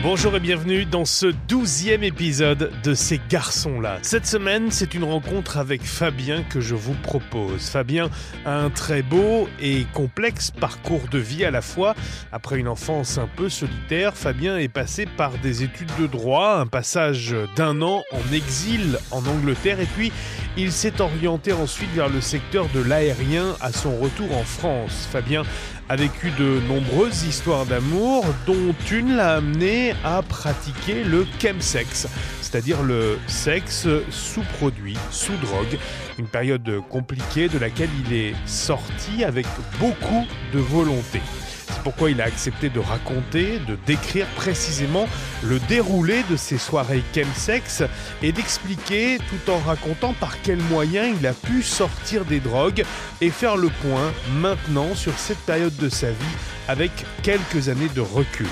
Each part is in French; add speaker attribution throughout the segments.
Speaker 1: Bonjour et bienvenue dans ce douzième épisode de Ces garçons-là. Cette semaine, c'est une rencontre avec Fabien que je vous propose. Fabien a un très beau et complexe parcours de vie à la fois. Après une enfance un peu solitaire, Fabien est passé par des études de droit, un passage d'un an en exil en Angleterre et puis il s'est orienté ensuite vers le secteur de l'aérien à son retour en France. Fabien a vécu de nombreuses histoires d'amour, dont une l'a amené à pratiquer le chemsex, c'est-à-dire le sexe sous produit, sous drogue, une période compliquée de laquelle il est sorti avec beaucoup de volonté. Pourquoi il a accepté de raconter, de décrire précisément le déroulé de ses soirées chemsex et d'expliquer tout en racontant par quels moyens il a pu sortir des drogues et faire le point maintenant sur cette période de sa vie avec quelques années de recul.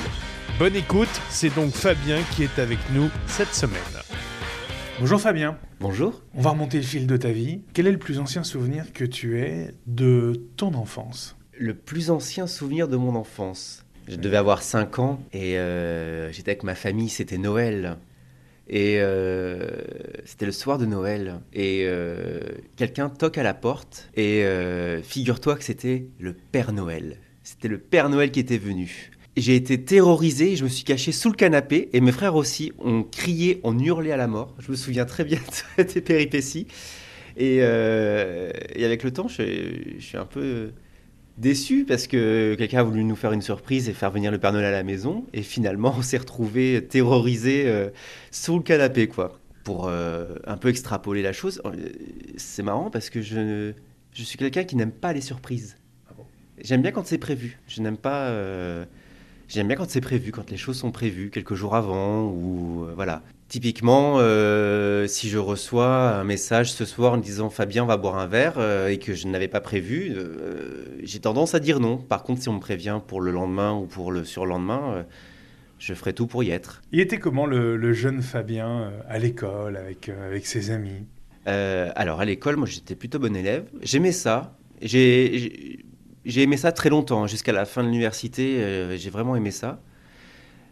Speaker 1: Bonne écoute, c'est donc Fabien qui est avec nous cette semaine.
Speaker 2: Bonjour Fabien.
Speaker 3: Bonjour.
Speaker 2: On va remonter le fil de ta vie. Quel est le plus ancien souvenir que tu aies de ton enfance?
Speaker 3: Le plus ancien souvenir de mon enfance. Je devais avoir 5 ans et euh, j'étais avec ma famille, c'était Noël. Et euh, c'était le soir de Noël. Et euh, quelqu'un toque à la porte. Et figure-toi que c'était le Père Noël. C'était le Père Noël qui était venu. J'ai été terrorisé, je me suis caché sous le canapé. Et mes frères aussi ont crié, ont hurlé à la mort. Je me souviens très bien de ces péripéties. Et, avec le temps, je suis un peu déçu parce que quelqu'un a voulu nous faire une surprise et faire venir le Père Noël à la maison. Et finalement, on s'est retrouvé terrorisé euh, sous le canapé, quoi. Pour euh, un peu extrapoler la chose, euh, c'est marrant parce que je, je suis quelqu'un qui n'aime pas les surprises. Ah J'aime bien quand c'est prévu. Je n'aime pas. J'aime bien quand c'est prévu, quand les choses sont prévues quelques jours avant ou voilà. Typiquement, euh, si je reçois un message ce soir en disant Fabien va boire un verre euh, et que je n'avais pas prévu, euh, j'ai tendance à dire non. Par contre, si on me prévient pour le lendemain ou pour le surlendemain, je ferai tout pour y être.
Speaker 2: Il était comment le, jeune Fabien à l'école avec, avec ses amis?
Speaker 3: Alors à l'école, moi j'étais plutôt bon élève. J'aimais ça. J'ai aimé ça très longtemps, jusqu'à la fin de l'université. j'ai vraiment aimé ça.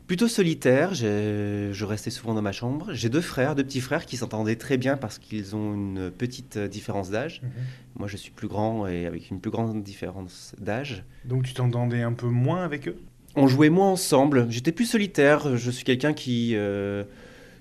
Speaker 3: Plutôt solitaire, je restais souvent dans ma chambre. J'ai deux frères, deux petits frères qui s'entendaient très bien parce qu'ils ont une petite différence d'âge. Mhm. Moi, je suis plus grand et avec une plus grande différence d'âge.
Speaker 2: Donc, tu t'entendais un peu moins avec eux?
Speaker 3: On jouait moins ensemble. J'étais plus solitaire. Je suis quelqu'un qui, euh,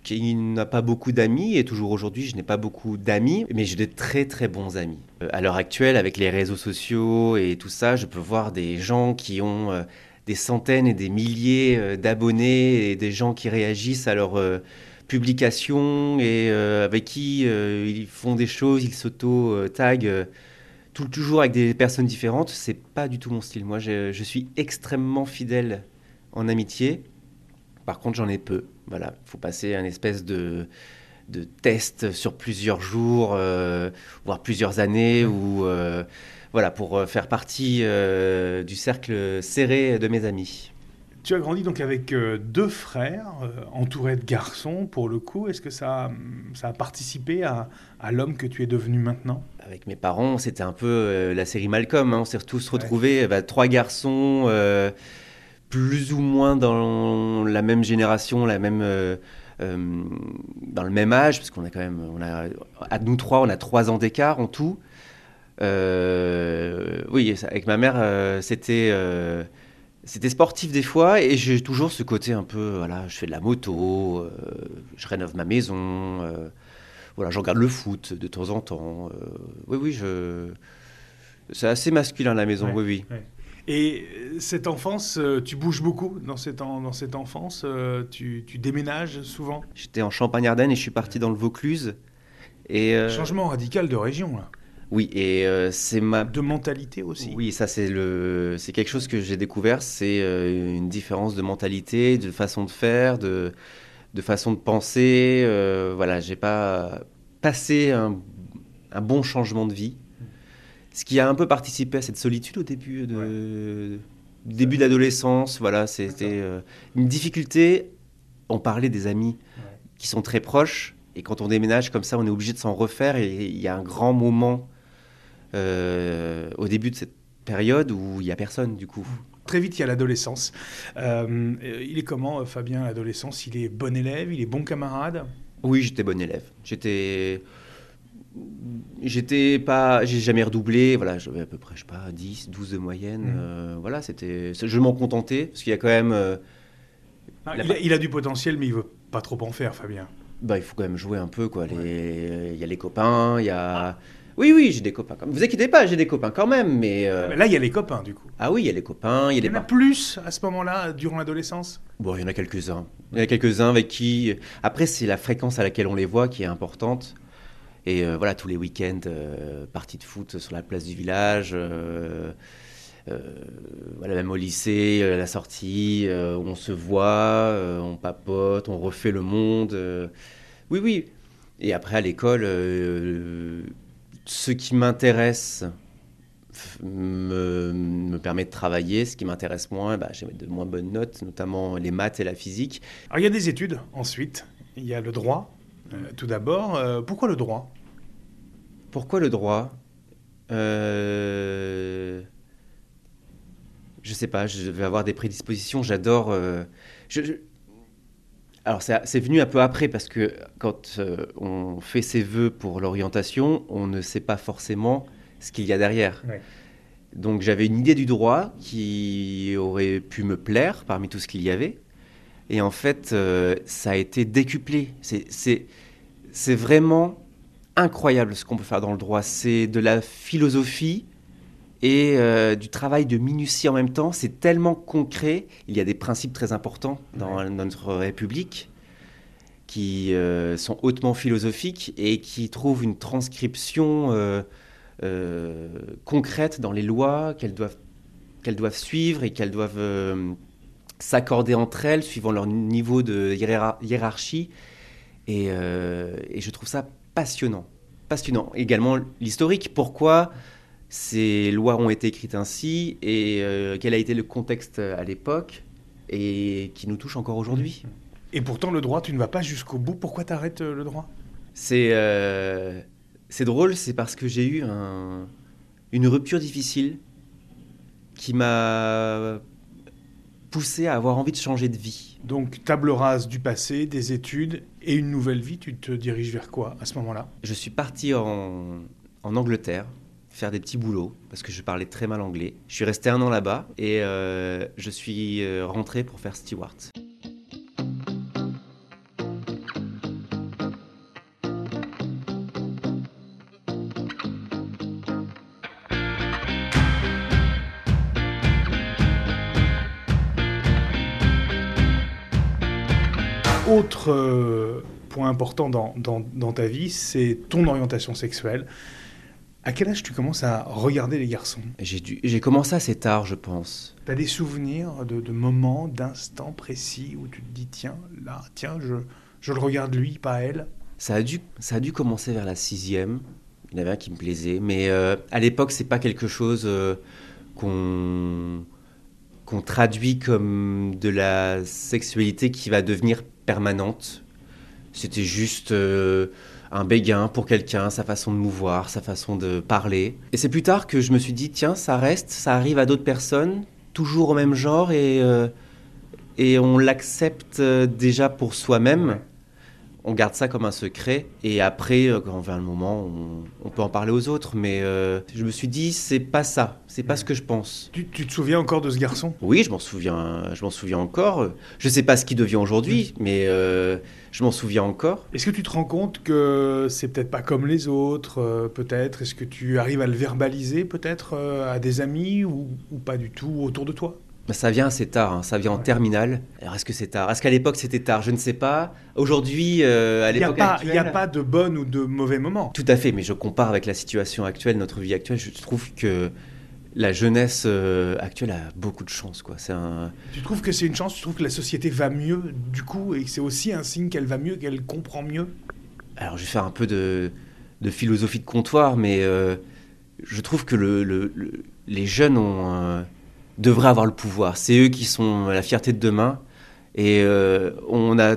Speaker 3: qui n'a pas beaucoup d'amis et toujours aujourd'hui, je n'ai pas beaucoup d'amis, mais j'ai de très très bons amis. Euh, à l'heure actuelle, avec les réseaux sociaux et tout ça, je peux voir des gens qui ont euh, des centaines et des milliers euh, d'abonnés et des gens qui réagissent à leurs euh, publications et euh, avec qui ils font des choses, ils s'auto-taguent tout, toujours avec des personnes différentes. C'est pas du tout mon style. Moi, je, suis extrêmement fidèle en amitié. Par contre, j'en ai peu. Voilà, il faut passer un espèce de, de test sur plusieurs jours, voire plusieurs années, ou voilà, pour euh, faire partie euh, du cercle serré de mes amis.
Speaker 2: Tu as grandi donc avec euh, deux frères, entourés de garçons pour le coup. Est-ce que ça, ça a participé à, l'homme que tu es devenu maintenant?
Speaker 3: Avec mes parents, c'était un peu la série Malcolm. Hein. On s'est tous retrouvés, bah, trois garçons, plus ou moins dans la même génération, la même, dans le même âge, parce qu'on a quand même, on a, à nous trois, on a trois ans d'écart en tout. Euh, oui, avec ma mère, euh, c'était euh, c'était sportif des fois et j'ai toujours ce côté un peu, voilà, je fais de la moto, je rénove ma maison, voilà, je regarde le foot de temps en temps. oui, oui, je... c'est assez masculin la maison, oui, oui.
Speaker 2: Et cette enfance, tu bouges beaucoup dans cette, dans cette enfance tu, tu, déménages souvent?
Speaker 3: J'étais en Champagne-Ardenne et je suis parti dans le Vaucluse. Et
Speaker 2: Changement radical de région, là.
Speaker 3: Oui, et euh, c'est ma...
Speaker 2: De mentalité aussi.
Speaker 3: Oui, ça c'est le, c'est quelque chose que j'ai découvert, c'est euh, une différence de mentalité, de façon de faire, de, de façon de penser. Euh, voilà, j'ai pas passé un, un, bon changement de vie, ce qui a un peu participé à cette solitude au début de début d'adolescence. Voilà, c'était une difficulté. On parlait des amis qui sont très proches. Et quand on déménage comme ça, on est obligé de s'en refaire. Et il y a un grand moment euh, au début de cette période où il n'y a personne du coup.
Speaker 2: très vite, il y a l'adolescence. Euh, il est comment, Fabien, l'adolescence? Il est bon élève? Il est bon camarade?
Speaker 3: Oui, j'étais bon élève. J'étais. J'étais pas, j'ai jamais redoublé, voilà, j'avais à peu près, je sais pas, 10, 12 de moyenne, mmh. voilà, c'était, je m'en contentais, parce qu'il y a quand même...
Speaker 2: Ah, il, a, il, a, du potentiel, mais il veut pas trop en faire, Fabien.
Speaker 3: Bah, il faut quand même jouer un peu, quoi. Il y a les copains, il y a. Oui, oui, j'ai des copains. Vous inquiétez pas, j'ai des copains quand même, mais,
Speaker 2: euh, mais. là, il y a les copains, du coup.
Speaker 3: Ah oui, il y a les copains. Il y,
Speaker 2: il y en a plus à ce moment-là, durant l'adolescence?
Speaker 3: Bon, il y en a quelques-uns. Il y en a quelques-uns avec qui. Après, c'est la fréquence à laquelle on les voit qui est importante. Et euh, voilà, tous les week-ends, euh, partie de foot sur la place du village. voilà, même au lycée, la sortie, on se voit, on papote, on refait le monde. Oui, oui. Et après, à l'école, euh, ce qui m'intéresse me, permet de travailler. Ce qui m'intéresse moins, bah, j'ai de moins bonnes notes, notamment les maths et la physique.
Speaker 2: Alors, il y a des études ensuite. Il y a le droit, euh, tout d'abord. Euh, pourquoi le droit?
Speaker 3: Pourquoi le droit? Je sais pas, je vais avoir des prédispositions. J'adore. je, alors c'est venu un peu après parce que quand euh, on fait ses vœux pour l'orientation, on ne sait pas forcément ce qu'il y a derrière. Donc j'avais une idée du droit qui aurait pu me plaire parmi tout ce qu'il y avait. Et en fait, euh, ça a été décuplé. C'est vraiment incroyable ce qu'on peut faire dans le droit. C'est de la philosophie et euh, du travail de minutie en même temps. C'est tellement concret. Il y a des principes très importants dans notre République qui euh, sont hautement philosophiques et qui trouvent une transcription euh, concrète dans les lois qu'elles doivent, qu'elles doivent suivre et qu'elles doivent s'accorder entre elles suivant leur niveau de hiérarchie. Et, et je trouve ça passionnant. Passionnant. Également l'historique. Pourquoi ces lois ont été écrites ainsi et euh, quel a été le contexte à l'époque et qui nous touche encore aujourd'hui.
Speaker 2: Et pourtant, le droit, tu ne vas pas jusqu'au bout. Pourquoi tu arrêtes euh, le droit?
Speaker 3: C'est euh, c'est drôle, c'est parce que j'ai eu un, une rupture difficile qui m'a poussé à avoir envie de changer de vie.
Speaker 2: Donc, table rase du passé, des études et une nouvelle vie, tu te diriges vers quoi à ce moment-là?
Speaker 3: Je suis parti en, en Angleterre faire des petits boulots parce que je parlais très mal anglais. Je suis resté un an là-bas et euh, je suis euh, rentré pour faire steward.
Speaker 2: Autre euh, point important dans, dans, dans ta vie, c'est ton orientation sexuelle. À quel âge tu commences à regarder les garçons?
Speaker 3: J'ai commencé assez tard, je pense.
Speaker 2: Tu as des souvenirs de, moments, d'instants précis où tu te dis tiens, là, tiens, je, je le regarde lui, pas elle?
Speaker 3: Ça a, dû, ça a dû commencer vers la sixième. Il y en avait un qui me plaisait. Mais euh, à l'époque, c'est pas quelque chose euh, qu'on qu'on traduit comme de la sexualité qui va devenir permanente. C'était juste. Euh, un béguin pour quelqu'un, sa façon de mouvoir, sa façon de parler. Et c'est plus tard que je me suis dit, tiens, ça reste, ça arrive à d'autres personnes, toujours au même genre, et, euh, et on l'accepte euh, déjà pour soi-même on garde ça comme un secret et après, euh, quand on vient le moment, on, peut en parler aux autres. Mais euh, je me suis dit, c'est pas ça, c'est pas ce que je pense.
Speaker 2: Tu, te souviens encore de ce garçon?
Speaker 3: Oui, je m'en souviens, je m'en souviens encore. Je sais pas ce qu'il devient aujourd'hui, mais euh, je m'en souviens encore.
Speaker 2: Est-ce que tu te rends compte que c'est peut-être pas comme les autres, peut-être? Est-ce que tu arrives à le verbaliser, peut-être, à des amis ou pas du tout autour de toi?
Speaker 3: Ça vient assez tard, hein. ça vient en terminale. Alors est-ce que c'est tard? Est-ce qu'à l'époque c'était tard? Je ne sais pas. Aujourd'hui, euh, à l'époque
Speaker 2: actuelle... Il n'y a pas de bon ou de mauvais moment.
Speaker 3: Tout à fait, mais je compare avec la situation actuelle, notre vie actuelle, je trouve que la jeunesse euh, actuelle a beaucoup de chance. Quoi. Un...
Speaker 2: Tu trouves que c'est une chance? Tu trouves que la société va mieux du coup et que c'est aussi un signe qu'elle va mieux, qu'elle comprend mieux?
Speaker 3: Alors je vais faire un peu de, philosophie de comptoir, mais euh, je trouve que le, les jeunes ont devraient avoir le pouvoir. C'est eux qui sont la fierté de demain. Et euh, on a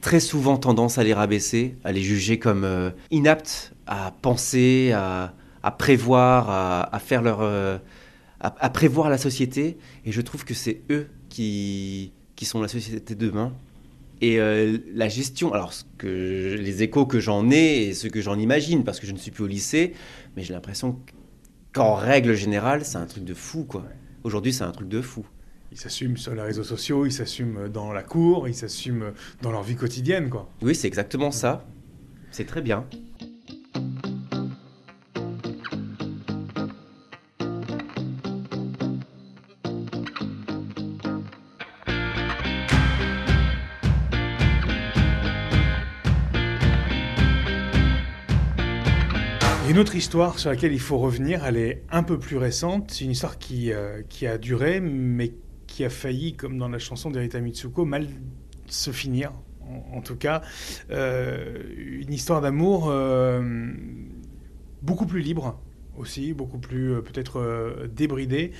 Speaker 3: très souvent tendance à les rabaisser, à les juger comme euh, inaptes à penser, à, prévoir, à, faire leur, euh, à, prévoir la société. Et je trouve que c'est eux qui, qui sont la société de demain. Et la gestion, alors les échos que j'en ai et ce que j'en imagine, parce que je ne suis plus au lycée, mais j'ai l'impression qu'en règle générale, c'est un truc de fou, quoi. Aujourd'hui, c'est un truc de fou.
Speaker 2: Ils s'assument sur les réseaux sociaux, ils s'assument dans la cour, ils s'assument dans leur vie quotidienne, quoi.
Speaker 3: Oui, c'est exactement ça. C'est très bien.
Speaker 2: Une autre histoire sur laquelle il faut revenir, elle est un peu plus récente. C'est une histoire qui, euh, qui a duré, mais qui a failli, comme dans la chanson d'Erita Mitsuko, mal se finir. En, tout cas, euh, une histoire d'amour euh, beaucoup plus libre aussi, beaucoup plus peut-être débridée.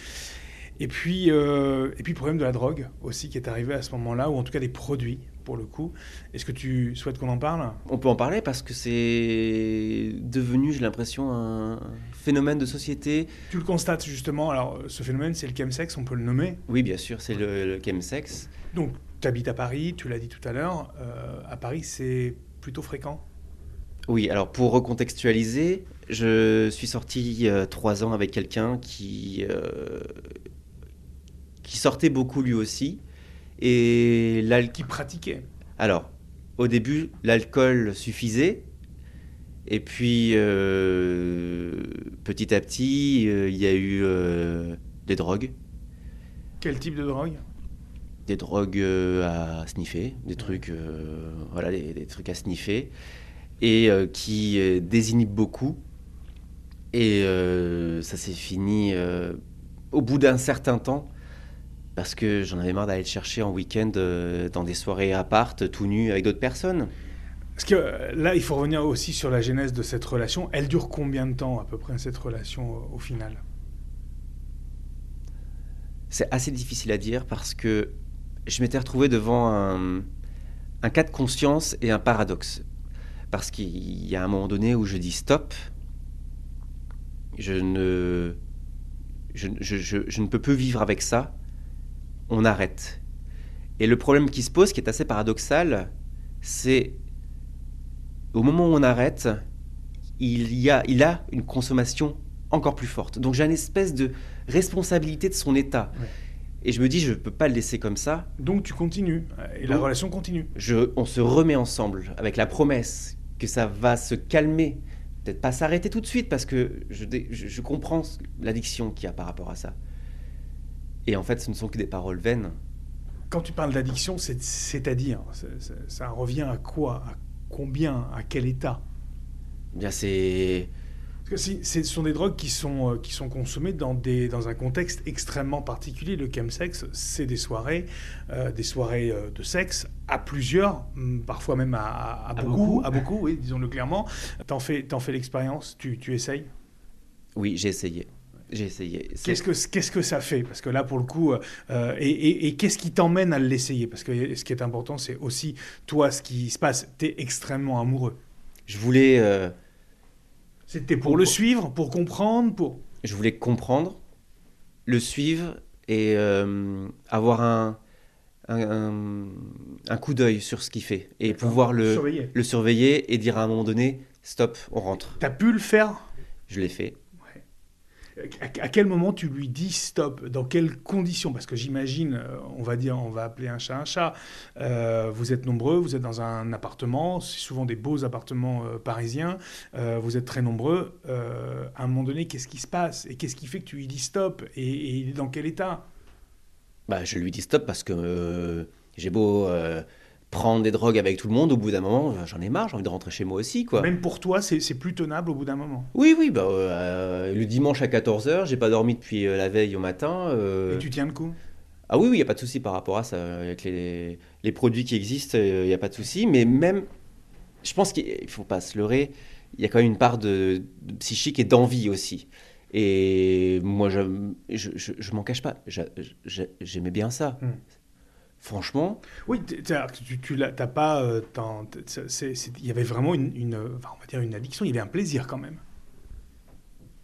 Speaker 2: Et puis, et puis problème de la drogue aussi qui est arrivé à ce moment-là, ou en tout cas des produits pour le coup. Est-ce que tu souhaites qu'on en parle?
Speaker 3: On peut en parler parce que c'est devenu, j'ai l'impression, un phénomène de société.
Speaker 2: Tu le constates justement. Alors, ce phénomène, c'est le chemsex, on peut le nommer
Speaker 3: Oui, bien sûr, c'est le, le chemsex.
Speaker 2: Donc, tu habites à Paris, tu l'as dit tout à l'heure. Euh, à Paris, c'est plutôt fréquent?
Speaker 3: Oui, alors pour recontextualiser, je suis sorti euh, trois ans avec quelqu'un qui, euh, qui sortait beaucoup lui aussi, et
Speaker 2: qui pratiquait.
Speaker 3: Alors, au début, l'alcool suffisait. Et puis, euh, petit à petit, euh, il y a eu euh, des drogues.
Speaker 2: Quel type de drogue?
Speaker 3: Des drogues à sniffer, des trucs, voilà, des, trucs à sniffer, et qui désinhibent beaucoup. Et ça s'est fini au bout d'un certain temps parce que j'en avais marre d'aller le chercher en week-end euh, dans des soirées à part, tout nu avec d'autres personnes.
Speaker 2: Parce que euh, là, il faut revenir aussi sur la genèse de cette relation. Elle dure combien de temps à peu près cette relation au final?
Speaker 3: C'est assez difficile à dire parce que je m'étais retrouvé devant un, cas de conscience et un paradoxe. Parce qu'il y a un moment donné où je dis stop, je ne, je, je ne peux plus vivre avec ça on arrête. Et le problème qui se pose, qui est assez paradoxal, c'est au moment où on arrête, il, y a, il a une consommation encore plus forte. Donc j'ai une espèce de responsabilité de son état. Et je me dis, je ne peux pas le laisser comme ça.
Speaker 2: Donc tu continues, et la relation continue.
Speaker 3: Je, on se remet ensemble avec la promesse que ça va se calmer. Peut-être pas s'arrêter tout de suite parce que je, je comprends l'addiction qu'il y a par rapport à ça. Et en fait, ce ne sont que des paroles vaines.
Speaker 2: Quand tu parles d'addiction, c'est-à-dire, ça revient à quoi? À combien? À quel état?
Speaker 3: Bien, c'est.
Speaker 2: Parce que ce sont des drogues qui sont, euh, qui sont consommées dans, des, dans un contexte extrêmement particulier. Le chemsex, c'est des soirées, euh, des soirées euh, de sexe à plusieurs, parfois même à, beaucoup, à beaucoup, oui, disons-le clairement. T'en fais, en fais l'expérience? Tu, tu essayes?
Speaker 3: Oui, j'ai essayé. J'ai essayé.
Speaker 2: Qu'est-ce que, qu'est-ce que ça fait? Parce que là, pour le coup, euh, et, et, qu'est-ce qui t'emmène à l'essayer? Parce que ce qui est important, c'est aussi, toi, ce qui se passe. Tu es extrêmement amoureux.
Speaker 3: Je voulais... Euh,
Speaker 2: C'était pour, le suivre, pour comprendre, pour...
Speaker 3: Je voulais comprendre, le suivre et euh, avoir un, un, un, coup d'œil sur ce qu'il fait. Et pouvoir le surveiller. le surveiller et dire à un moment donné, stop, on rentre.
Speaker 2: Tu as pu le faire?
Speaker 3: Je l'ai fait
Speaker 2: à quel moment tu lui dis stop? Dans quelles conditions? Parce que j'imagine, euh, on va dire, on va appeler un chat un chat. Euh, vous êtes nombreux, vous êtes dans un appartement, c'est souvent des beaux appartements euh, parisiens. vous êtes très nombreux. à un moment donné, qu'est-ce qui se passe? Et qu'est-ce qui fait que tu lui dis stop? Et, il est dans quel état?
Speaker 3: Bah, je lui dis stop parce que j'ai beau prendre des drogues avec tout le monde, au bout d'un moment, j'en ai marre, j'ai envie de rentrer chez moi aussi. Quoi.
Speaker 2: Même pour toi, c'est plus tenable au bout d'un moment
Speaker 3: Oui, oui, bah, euh, le dimanche à 14h, j'ai pas dormi depuis euh, la veille au matin.
Speaker 2: Euh. Et tu tiens le coup?
Speaker 3: Ah oui, oui, il n'y a pas de souci par rapport à ça. Avec les, les produits qui existent, il n'y a pas de souci. Mais même, je pense qu'il ne faut pas se leurrer, il y a quand même une part de, psychique et d'envie aussi. Et moi, je ne je, je, m'en cache pas, j'aimais bien ça. Hmm. Franchement.
Speaker 2: Oui, tu, n'as pas. Euh, il y avait vraiment une, on va dire une addiction, il y avait un plaisir quand même.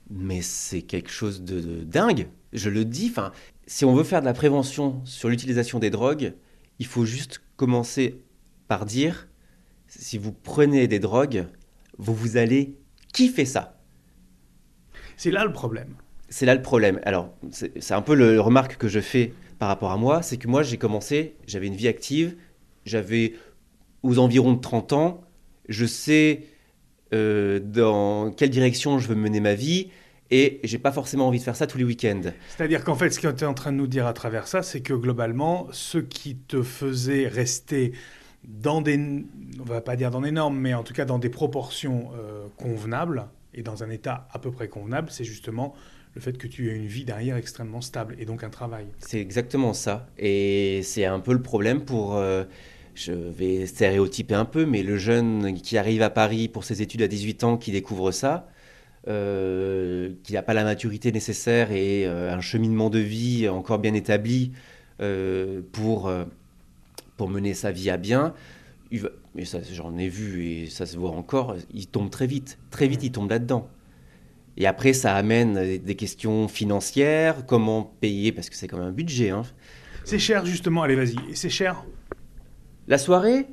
Speaker 3: Mais c'est quelque chose de, dingue. Je le dis, enfin, si on veut faire de la prévention sur l'utilisation des drogues, il faut juste commencer par dire, si vous prenez des drogues, vous, vous allez kiffer ça.
Speaker 2: C'est là le problème.
Speaker 3: C'est là le problème. Alors, c'est un peu le remarque que je fais par rapport à moi, c'est que moi, j'ai commencé, j'avais une vie active, j'avais aux environs de 30 ans, je sais euh, dans quelle direction je veux mener ma vie, et j'ai pas forcément envie de faire ça tous les week-ends.
Speaker 2: C'est-à-dire qu'en fait, ce que tu es en train de nous dire à travers ça, c'est que globalement, ce qui te faisait rester dans des, on va pas dire dans des normes, mais en tout cas dans des proportions euh, convenables et dans un état à peu près convenable, c'est justement le fait que tu aies une vie derrière extrêmement stable et donc un travail.
Speaker 3: C'est exactement ça. Et c'est un peu le problème pour, euh, je vais stéréotyper un peu, mais le jeune qui arrive à Paris pour ses études à 18 ans, qui découvre ça, euh, qui n'a pas la maturité nécessaire et un cheminement de vie encore bien établi pour pour mener sa vie à bien, ça j'en ai vu et ça se voit encore, il tombe très vite, très vite il tombe là-dedans. Et après ça amène des questions financières, comment payer, parce que c'est quand même un budget. Hein.
Speaker 2: C'est cher justement, allez vas-y, c'est cher?
Speaker 3: La soirée?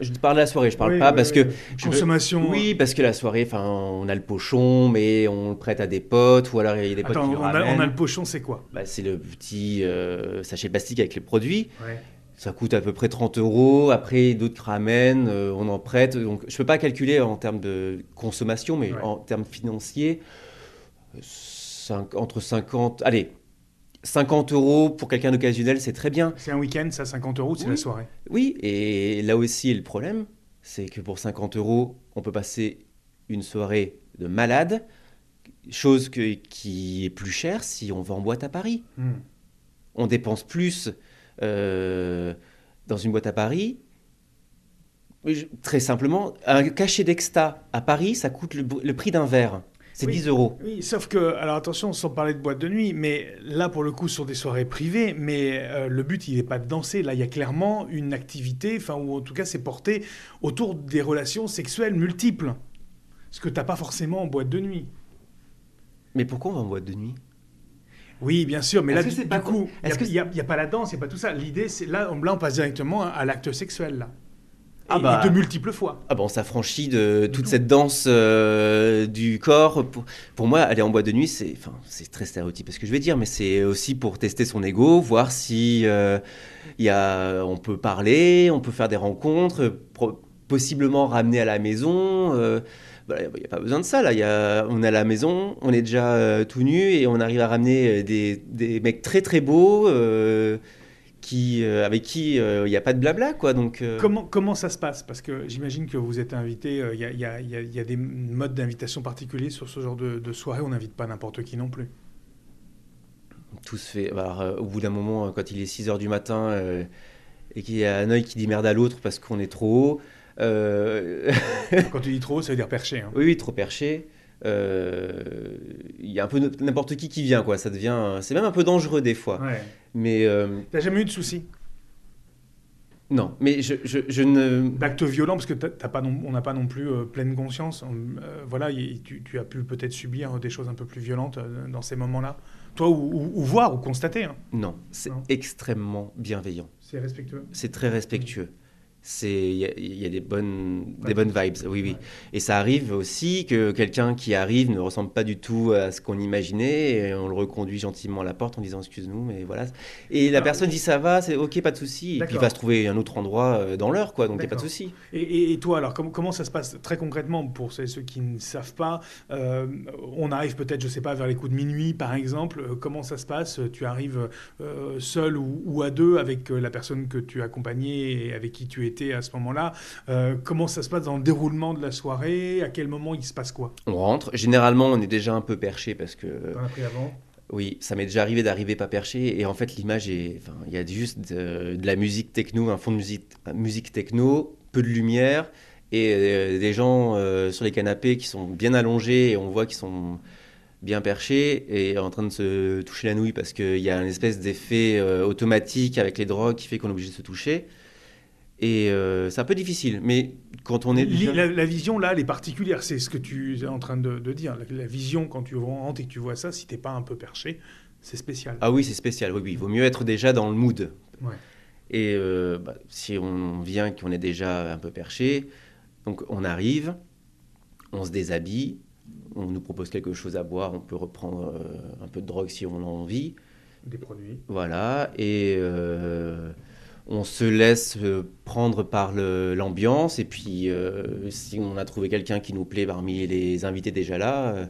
Speaker 3: Je parle de la soirée, je parle pas parce que
Speaker 2: consommation.
Speaker 3: Oui, parce que la soirée, enfin, on a le pochon, mais on le prête à des potes, ou alors il y a des potes qui
Speaker 2: on, a, on a, le pochon, c'est quoi?
Speaker 3: Bah, C'est le petit euh, sachet plastique avec les produits. Ouais. Ça coûte à peu près 30 euros. Après, d'autres ramènent, euh, on en prête. Donc, je ne peux pas calculer en termes de consommation, mais en termes financiers, entre 50. Allez, 50 euros pour quelqu'un d'occasionnel, c'est très bien.
Speaker 2: C'est un week-end, ça, 50 euros, c'est la soirée.
Speaker 3: Oui, et là aussi, le problème, c'est que pour 50 euros, on peut passer une soirée de malade, chose qui est plus chère si on va en boîte à Paris. Hmm. On dépense plus euh, dans une boîte à Paris. Très simplement, un cachet d'exta à Paris, ça coûte le, prix d'un verre. C'est 10 euros.
Speaker 2: Oui, sauf que, alors attention, sans parler de boîte de nuit, mais là, pour le coup, sur des soirées privées, mais euh, le but, il n'est pas de danser. Là, il y a clairement une activité, enfin, ou en tout cas, c'est porté autour des relations sexuelles multiples. Ce que tu n'as pas forcément en boîte de nuit.
Speaker 3: Mais pourquoi on va en boîte de nuit?
Speaker 2: Oui, bien sûr, mais là, du, coup, il n'y a, pas la danse, il n'y a pas tout ça. L'idée, c'est là, là, on passe directement à, l'acte sexuel, là. Ah et, bah, de multiples fois.
Speaker 3: Ah bon, ça franchit de toute cette danse euh, du corps. Pour, moi, aller en boîte de nuit, c'est, enfin, c'est très stéréotype ce que je vais dire, mais c'est aussi pour tester son ego, voir si euh, y a, on peut parler, on peut faire des rencontres, possiblement ramener à la maison. Euh, il bah, n'y a pas besoin de ça. Là. Y a, on est à la maison, on est déjà euh, tout nu et on arrive à ramener euh, des, des mecs très très beaux euh, qui, avec qui il n'y a pas de blabla. Quoi, donc,
Speaker 2: comment, comment ça se passe? Parce que j'imagine que vous êtes invité, il y, a, y, a, y, a, des modes d'invitation particuliers sur ce genre de, de soirée. On n'invite pas n'importe qui non plus.
Speaker 3: Tout se fait. Bah, au bout d'un moment, quand il est 6 h du matin et qu'il y a un œil qui dit merde à l'autre parce qu'on est trop haut.
Speaker 2: Euh, Quand tu dis trop, ça veut dire perché. Hein.
Speaker 3: Oui, trop perché. Euh, il y a un peu n'importe qui qui vient, quoi. Ça devient, c'est même un peu dangereux des fois. Ouais. Mais euh...
Speaker 2: t'as jamais eu de soucis?
Speaker 3: Non, mais je, je, je ne.
Speaker 2: D'actes violents, parce que t'as pas on n'a pas non plus euh, pleine conscience. voilà, tu, tu, as pu peut-être subir des choses un peu plus violentes dans ces moments-là. Toi, ou, ou, voir ou constater. Hein.
Speaker 3: Non, c'est extrêmement bienveillant.
Speaker 2: C'est respectueux.
Speaker 3: C'est très respectueux c'est il y, a des bonnes des bonnes vibes oui oui. Et ça arrive aussi que quelqu'un qui arrive ne ressemble pas du tout à ce qu'on imaginait et on le reconduit gentiment à la porte en disant excuse-nous mais voilà. Et la personne dit ça va c'est ok pas de souci. Et puis il va se trouver un autre endroit euh, dans l'heure quoi donc il n'y a pas de souci.
Speaker 2: Et, et, toi alors comment, comment ça se passe très concrètement pour ceux qui ne savent pas euh, on arrive peut-être je sais pas vers les coups de minuit par exemple euh, comment ça se passe? Tu arrives seul ou, ou, à deux avec la personne que tu accompagnais et avec qui tu étais à ce moment-là. Euh, comment ça se passe dans le déroulement de la soirée? À quel moment il se passe quoi?
Speaker 3: On rentre. Généralement, on est déjà un peu perché parce que.
Speaker 2: T'en as pris avant
Speaker 3: oui, ça m'est déjà arrivé d'arriver pas perché. Et en fait, l'image est. Enfin, il y a juste de, la musique techno, un fond de musique, musique techno, peu de lumière et euh, des gens euh, sur les canapés qui sont bien allongés et on voit qu'ils sont bien perchés et en train de se toucher la nouille parce qu'il y a une espèce d'effet automatique avec les drogues qui fait qu'on est obligé de se toucher. Et euh, c'est un peu difficile, mais quand on est...
Speaker 2: La, vision, là, elle est particulière, c'est ce que tu es en train de, dire. La, vision, quand tu rentres et que tu vois ça, si t'es pas un peu perché, c'est spécial.
Speaker 3: Ah oui, c'est spécial. Oui, oui, il vaut mieux être déjà dans le mood.
Speaker 2: Ouais.
Speaker 3: Et euh, bah, si on vient qu'on est déjà un peu perché, donc on arrive, on se déshabille, on nous propose quelque chose à boire, on peut reprendre euh, un peu de drogue si on a envie.
Speaker 2: Des produits.
Speaker 3: Voilà, et on se laisse euh, prendre par l'ambiance, et puis euh, si on a trouvé quelqu'un qui nous plaît parmi les invités déjà là, euh,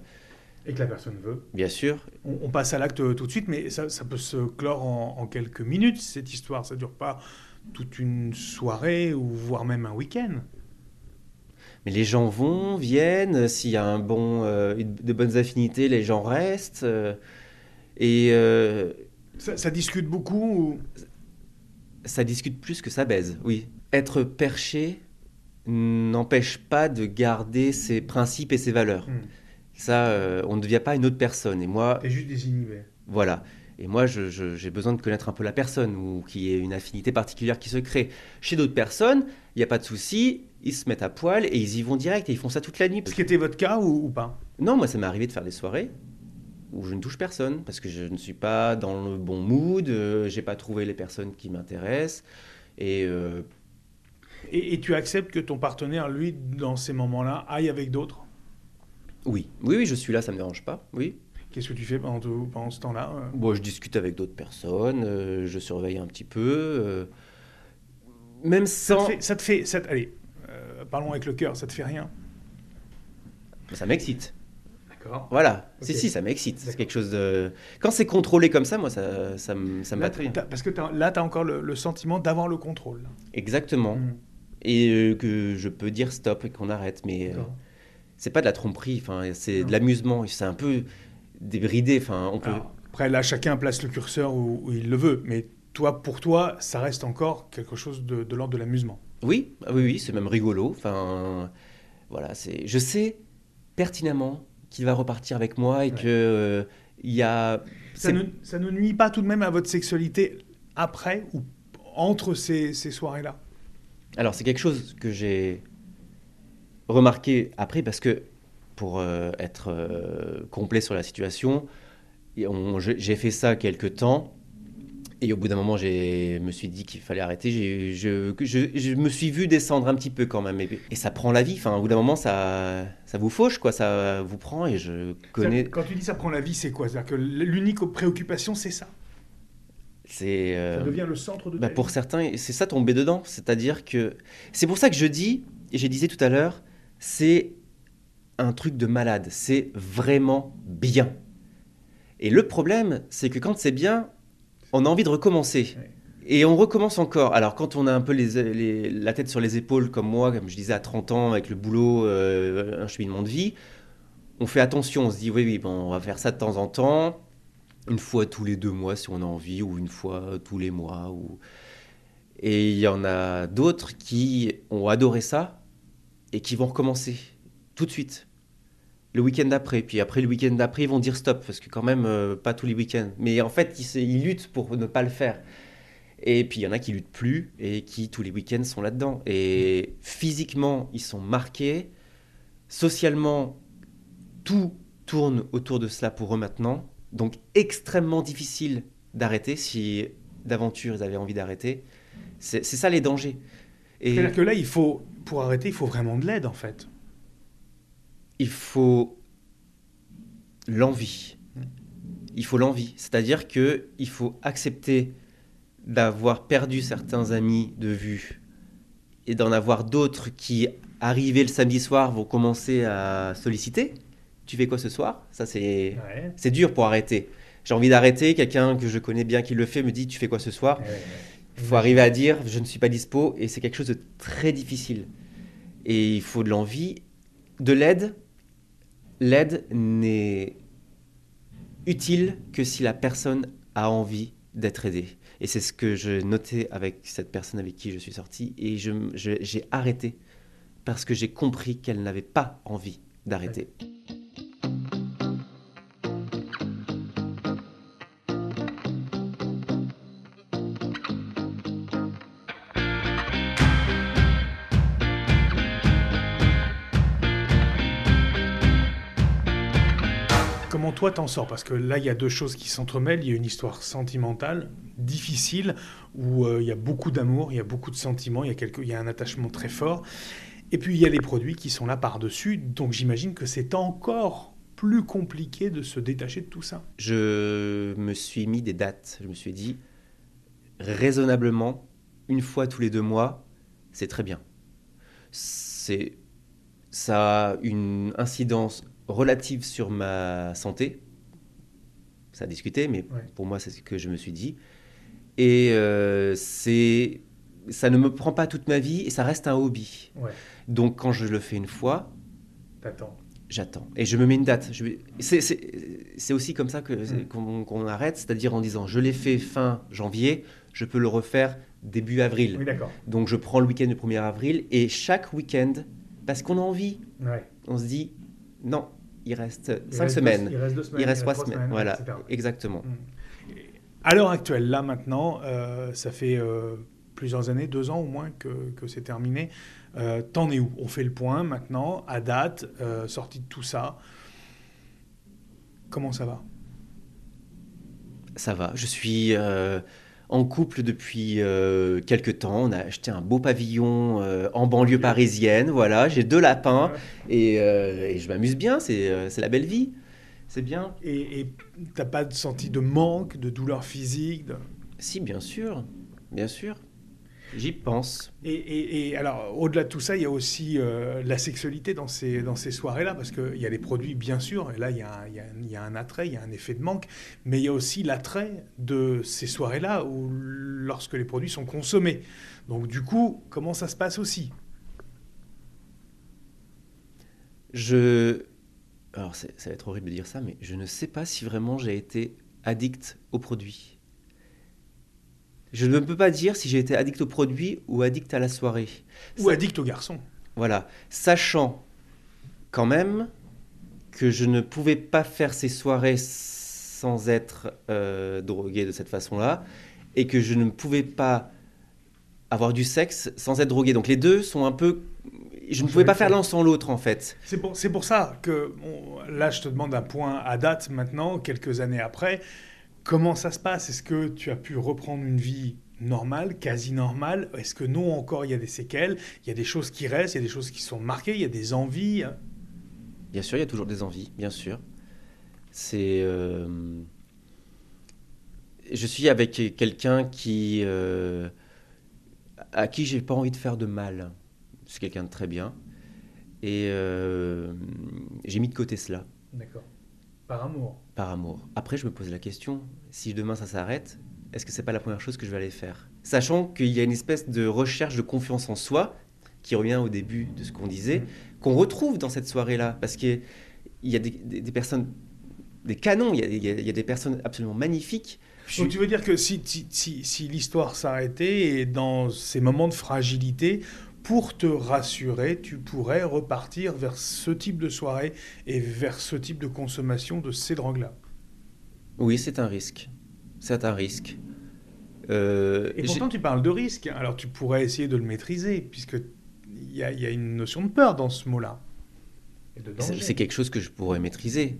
Speaker 2: Et que la personne veut.
Speaker 3: bien sûr,
Speaker 2: On, on passe à l'acte tout de suite, mais ça, ça peut se clore en, en quelques minutes, cette histoire. Ça dure pas toute une soirée ou voire même un week-end.
Speaker 3: Mais les gens vont, viennent, s'il y a un bon, euh, de bonnes affinités, les gens restent. euh, et euh,
Speaker 2: Ça, ça discute beaucoup ou...
Speaker 3: ça discute plus que ça baise, oui. Être perché n'empêche pas de garder ses principes et ses valeurs.
Speaker 2: Hmm.
Speaker 3: Ça, euh, on ne devient pas une autre personne. Et moi,
Speaker 2: T'es juste désinhibé.
Speaker 3: voilà. Et moi, j'ai besoin de connaître un peu la personne ou qu'il y ait une affinité particulière qui se crée. Chez d'autres personnes, il n'y a pas de souci, ils se mettent à poil et ils y vont direct et ils font ça toute la nuit.
Speaker 2: Ce qui était votre cas ou, ou pas?
Speaker 3: Non, moi, ça m'est arrivé de faire des soirées où je ne touche personne parce que je ne suis pas dans le bon mood, euh, j'ai pas trouvé les personnes qui m'intéressent et euh,
Speaker 2: et, et tu acceptes que ton partenaire, lui, dans ces moments-là, aille avec d'autres?
Speaker 3: Oui, oui, oui, je suis là, ça me dérange pas, oui.
Speaker 2: Qu'est-ce que tu fais pendant, tout- pendant ce temps-là euh?
Speaker 3: Bon, je discute avec d'autres personnes, euh, je surveille un petit peu, même
Speaker 2: ça
Speaker 3: sans.
Speaker 2: te fait, ça te fait- ça te- allez, euh, parlons avec le cœur, ça te fait rien?
Speaker 3: Ça m'excite.
Speaker 2: D'accord.
Speaker 3: Voilà, si, si, ça m'excite. C'est quelque chose de. Quand c'est contrôlé comme ça, moi, ça, ça, me, ça très bien.
Speaker 2: Parce que t'as- là, tu as encore le, le sentiment d'avoir le contrôle.
Speaker 3: Exactement.
Speaker 2: Hmm.
Speaker 3: Et euh, que je peux dire stop et qu'on arrête, mais. euh, c'est pas de la tromperie, enfin, c'est
Speaker 2: Non.
Speaker 3: de l'amusement, c'est un peu débridé, enfin, on peut...
Speaker 2: Alors, après, là, chacun place le curseur où, où il le veut, mais toi, pour toi, ça reste encore quelque chose de, de l'ordre de l'amusement.
Speaker 3: Oui, ah oui, oui, c'est même rigolo, enfin, voilà, c'est... Je sais pertinemment qu'il va repartir avec moi et
Speaker 2: Ouais.
Speaker 3: que euh, il y a...
Speaker 2: Ça ne, ça ne nuit pas tout de même à votre sexualité après ou entre ces, ces soirées-là?
Speaker 3: Alors, c'est quelque chose que j'ai remarqué après parce que, pour euh, être euh, complet sur la situation, j'ai fait ça quelques temps. Et au bout d'un moment, je me suis dit qu'il fallait arrêter. Je, je, je me suis vu descendre un petit peu quand même. Et, et ça prend la vie. Enfin, au bout d'un moment, ça, ça vous fauche, quoi. Ça vous prend. Et je connais.
Speaker 2: Ça- Quand tu dis ça prend la vie, c'est quoi? C'est-à-dire que l'unique préoccupation, c'est ça?
Speaker 3: C'est. euh,
Speaker 2: Ça devient le centre de
Speaker 3: Bah, pour certains, c'est ça tomber dedans. C'est-à-dire que. C'est pour ça que je dis, et j'ai disais tout à l'heure, c'est un truc de malade. C'est vraiment bien. Et le problème, c'est que quand c'est bien, on a envie de recommencer.
Speaker 2: Ouais.
Speaker 3: Et on recommence encore. Alors, quand on a un peu les, les- la tête sur les épaules, comme moi, comme je disais à 30 ans, avec le boulot, euh, un cheminement de vie, on fait attention. On se dit, oui, oui, bon, on va faire ça de temps en temps, une fois tous les deux mois si on a envie, ou une fois tous les mois. Ou... Et il y en a d'autres qui ont adoré ça et qui vont recommencer tout de suite. Le week-end d'après, puis après le week-end d'après, ils vont dire stop, parce que quand même, euh, pas tous les week-ends. Mais en fait, ils, luttent pour ne pas le faire. Et puis il y en a qui luttent plus et qui tous les week-ends sont là-dedans. Et physiquement, ils sont marqués. Socialement, tout tourne autour de cela pour eux maintenant. Donc extrêmement difficile d'arrêter si d'aventure ils avaient envie d'arrêter. C'est ça les dangers. Et
Speaker 2: C'est-à-dire que là, il faut, pour arrêter, il faut vraiment de l'aide, en fait.
Speaker 3: Il faut l'envie. Il faut l'envie. C'est-à-dire que il faut accepter d'avoir perdu certains amis de vue et d'en avoir d'autres qui, arrivés le samedi soir, vont commencer à solliciter. Tu fais quoi ce soir? Ça, c'est
Speaker 2: Ouais.
Speaker 3: c'est dur pour arrêter. J'ai envie d'arrêter. Quelqu'un que je connais bien qui le fait me dit Tu fais quoi ce soir? Il faut arriver à dire je ne suis pas dispo et c'est quelque chose de très difficile. Et il faut de l'envie, de l'aide. L'aide n'est utile que si la personne a envie d'être aidée. Et c'est ce que je notais avec cette personne avec qui je suis sorti et j'ai arrêté parce que j'ai compris qu'elle n'avait pas envie d'arrêter.
Speaker 2: Toi t'en sors Parce que là, il y a deux choses qui s'entremêlent. Il y a une histoire sentimentale, difficile, où euh, il y a beaucoup d'amour, il y a beaucoup de sentiments, il y, a y a un attachement très fort. Et puis il y a les produits qui sont là par-dessus. Donc j'imagine que c'est encore plus compliqué de se détacher de tout ça.
Speaker 3: Je me suis mis des dates. Je me suis dit, raisonnablement, une fois tous les deux mois, c'est très bien. C'est, ça a une incidence relative sur ma santé. Ça a discuté, mais
Speaker 2: Ouais.
Speaker 3: pour moi, c'est ce que je me suis dit. Et euh, c'est, ça ne me prend pas toute ma vie et ça reste un hobby.
Speaker 2: Ouais,
Speaker 3: Donc quand je le fais une fois,
Speaker 2: t'attends.
Speaker 3: J'attends. Et je me mets une date. Je C'est c'est- c'est aussi comme ça que-
Speaker 2: Mm.
Speaker 3: qu'on qu'on arrête, c'est-à-dire en disant je l'ai fait fin janvier, je peux le refaire début avril.
Speaker 2: Oui, d'accord.
Speaker 3: Donc je prends le week-end du 1er avril et chaque week-end, parce qu'on a envie,
Speaker 2: Ouais.
Speaker 3: on se dit non, il reste
Speaker 2: Il
Speaker 3: 5
Speaker 2: reste deux-
Speaker 3: semaines,
Speaker 2: il reste deux semaines.
Speaker 3: il reste 3
Speaker 2: trois
Speaker 3: semaines. Voilà,
Speaker 2: etc.
Speaker 3: exactement.
Speaker 2: À l'heure actuelle, là maintenant, euh, ça fait euh, plusieurs années, deux ans au moins que, que c'est terminé. Euh, T'en es où? On fait le point maintenant, à date, sortie de tout ça. Comment ça va?
Speaker 3: Ça va. Je suis en couple depuis euh, quelques temps. On a acheté un beau pavillon euh, en banlieue parisienne. Voilà, j'ai deux lapins et, euh, et je m'amuse bien. C'est euh, c'est la belle vie. C'est bien.
Speaker 2: Et et t'as pas senti de manque, de douleur physique de-
Speaker 3: Si, bien sûr. Bien sûr. J'y pense.
Speaker 2: Et, et- et alors, au-delà de tout ça, il y a aussi euh, la sexualité dans ces, dans ces soirées-là, parce qu'il y a les produits, bien sûr, et là, il y, a un, y a un- il y a un attrait, il y a un effet de manque, mais il y a aussi l'attrait de ces soirées-là, où lorsque les produits sont consommés. Donc, du coup, comment ça se passe aussi?
Speaker 3: Je. Alors, ça va être horrible de dire ça, mais je ne sais pas si vraiment j'ai été addict aux produits. Je ne peux pas dire si j'ai été addict aux produits ou addict à la soirée.
Speaker 2: Ou
Speaker 3: Ça-
Speaker 2: addict aux garçons
Speaker 3: Voilà. Sachant quand même que je ne pouvais pas faire ces soirées sans être euh, drogué de cette façon-là et que je ne pouvais pas avoir du sexe sans être drogué. Donc les deux sont un peu... Je ne pouvais pas faire l'un sans l'autre en fait.
Speaker 2: C'est pour, ça que on- là, je te demande un point à date maintenant, quelques années après. Comment ça se passe? Est-ce que tu as pu reprendre une vie normale, quasi normale? Est-ce que non encore il y a des séquelles? Il y a des choses qui restent, il y a des choses qui sont marquées, il y a des envies?
Speaker 3: Bien sûr, il y a toujours des envies, bien sûr. C'est... euh, Je suis avec quelqu'un qui... euh, à qui j'ai pas envie de faire de mal. C'est quelqu'un de très bien. Et euh, j'ai mis de côté cela.
Speaker 2: D'accord. Par amour.
Speaker 3: par amour. Après, je me pose la question, si demain ça s'arrête, est-ce que c'est pas la première chose que je vais aller faire? Sachant qu'il y a une espèce de recherche de confiance en soi, qui revient au début de ce qu'on disait, qu'on retrouve dans cette soirée-là, parce qu'il y a des, des- des personnes, des canons, il y a, il y a- il y a des personnes absolument magnifiques. Je
Speaker 2: Donc tu veux dire que si, si, si- si l'histoire s'arrêtait et dans ces moments de fragilité, pour te rassurer, tu pourrais repartir vers ce type de soirée et vers ce type de consommation de ces drogues-là?
Speaker 3: Oui, c'est un risque. C'est un risque. Euh,
Speaker 2: Et pourtant, tu parles de risque. Alors, tu pourrais essayer de le maîtriser, puisque il y, a- il y a une notion de peur dans ce mot-là.
Speaker 3: C'est quelque chose que je pourrais maîtriser.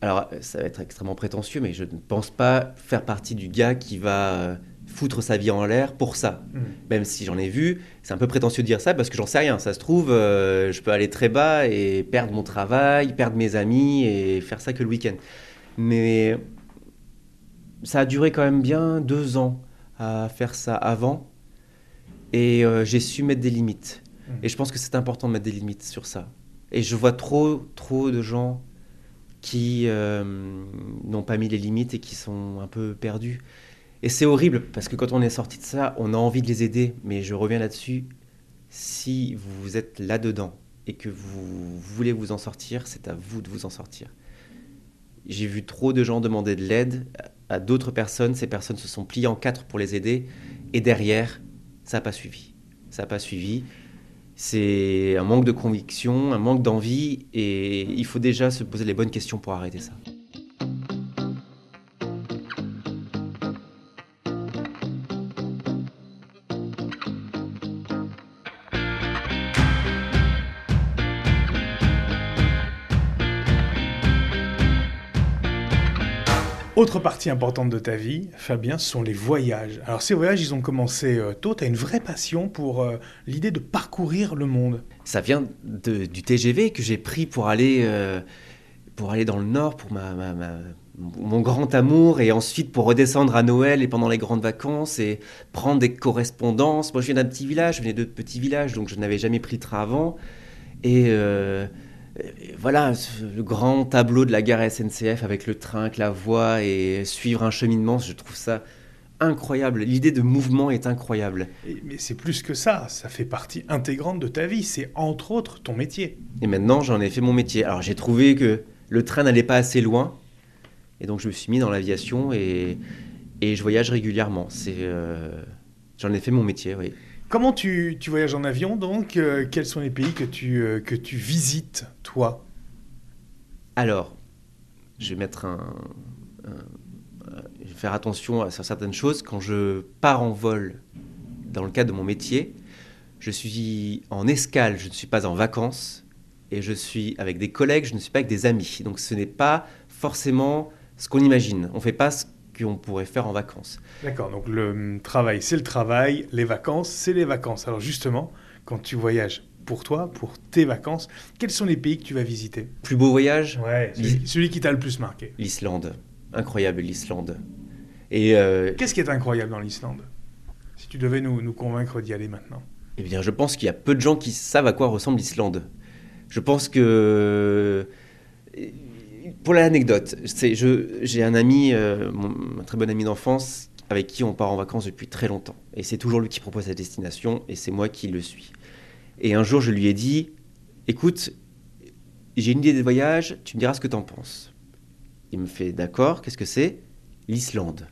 Speaker 3: Alors, ça va être extrêmement prétentieux, mais je ne pense pas faire partie du gars qui va euh, foutre sa vie en l'air pour ça.
Speaker 2: Mm.
Speaker 3: Même si j'en ai vu, c'est un peu prétentieux de dire ça parce que j'en sais rien. Ça se trouve, euh, je peux aller très bas et perdre mon travail, perdre mes amis et faire ça que le week-end. Mais ça a duré quand même bien deux ans à faire ça avant. Et euh, j'ai su mettre des limites.
Speaker 2: Mm.
Speaker 3: Et je pense que c'est important de mettre des limites sur ça. Et je vois trop, trop de gens qui euh, n'ont pas mis les limites et qui sont un peu perdus. Et c'est horrible parce que quand on est sorti de ça, on a envie de les aider. Mais je reviens là-dessus. Si vous êtes là-dedans et que vous voulez vous en sortir, c'est à vous de vous en sortir. J'ai vu trop de gens demander de l'aide à d'autres personnes. Ces personnes se sont pliées en quatre pour les aider. Et derrière, ça n'a pas suivi. Ça n'a pas suivi. C'est un manque de conviction, un manque d'envie. Et il faut déjà se poser les bonnes questions pour arrêter ça.
Speaker 2: Autre partie importante de ta vie, Fabien, sont les voyages. Alors ces voyages, ils ont commencé euh, tôt. Tu as une vraie passion pour euh, l'idée de parcourir le monde.
Speaker 3: Ça vient du TGV que j'ai pris pour aller, euh, pour aller dans le Nord, pour ma, mon grand amour, et ensuite pour redescendre à Noël et pendant les grandes vacances, et prendre des correspondances. Moi, je viens d'un petit village, je venais de petits villages, donc je n'avais jamais pris de train avant. Et voilà, ce- le grand tableau de la gare SNCF avec le train, avec la voie, et suivre un cheminement, je trouve ça incroyable. L'idée de mouvement est incroyable.
Speaker 2: Et- mais c'est plus que ça, ça fait partie intégrante de ta vie. C'est entre autres ton métier.
Speaker 3: Et maintenant, j'en ai fait mon métier. Alors, j'ai trouvé que le train n'allait pas assez loin. Et donc, je me suis mis dans l'aviation et, et je voyage régulièrement. C'est, euh, j'en ai fait mon métier, oui.
Speaker 2: Comment tu, tu voyages en avion donc Euh, Quels sont les pays que tu, euh, que tu visites, toi?
Speaker 3: Alors, je vais mettre un, faire attention à certaines choses. Quand je pars en vol, dans le cadre de mon métier, je suis en escale, je ne suis pas en vacances. Et je suis avec des collègues, je ne suis pas avec des amis. Donc, ce n'est pas forcément ce qu'on imagine. On ne fait pas ce qu'on pourrait faire en vacances.
Speaker 2: D'accord, donc le hum, travail, c'est le travail, les vacances, c'est les vacances. Alors justement, quand tu voyages pour toi, pour tes vacances, quels sont les pays que tu vas visiter?
Speaker 3: Plus beau voyage?
Speaker 2: Ouais, celui, celui qui t'a le plus marqué.
Speaker 3: L'Islande. Incroyable, l'Islande. Et euh,
Speaker 2: Qu'est-ce qui est incroyable dans l'Islande? Si tu devais nous, nous convaincre d'y aller maintenant.
Speaker 3: eh bien, je pense qu'il y a peu de gens qui savent à quoi ressemble l'Islande. Je pense que. Pour l'anecdote, j'ai un ami, euh, un très bon ami d'enfance, avec qui on part en vacances depuis très longtemps. Et c'est toujours lui qui propose la destination, et c'est moi qui le suis. Et un jour, je lui ai dit Écoute, j'ai une idée de voyage, tu me diras ce que tu en penses. Il me fait D'accord, qu'est-ce que c'est? L'Islande.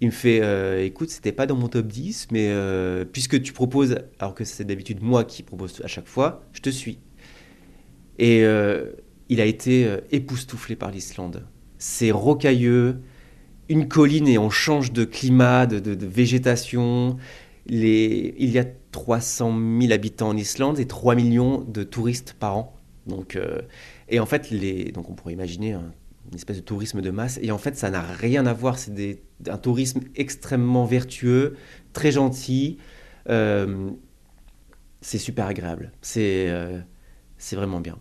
Speaker 3: Il me fait euh, Écoute, c'était pas dans mon top 10, mais euh, puisque tu proposes, alors que c'est d'habitude moi qui propose à chaque fois, je te suis. Et euh, il a été euh, époustouflé par l'Islande. C'est rocailleux, une colline et on change de climat, de, végétation. Il y a 300 000 habitants en Islande et 3 millions de touristes par an. Donc, euh, et en fait. Donc on pourrait imaginer un- une espèce de tourisme de masse. Et en fait, ça n'a rien à voir. C'est un tourisme extrêmement vertueux, très gentil. Euh, c'est super agréable. C'est vraiment bien.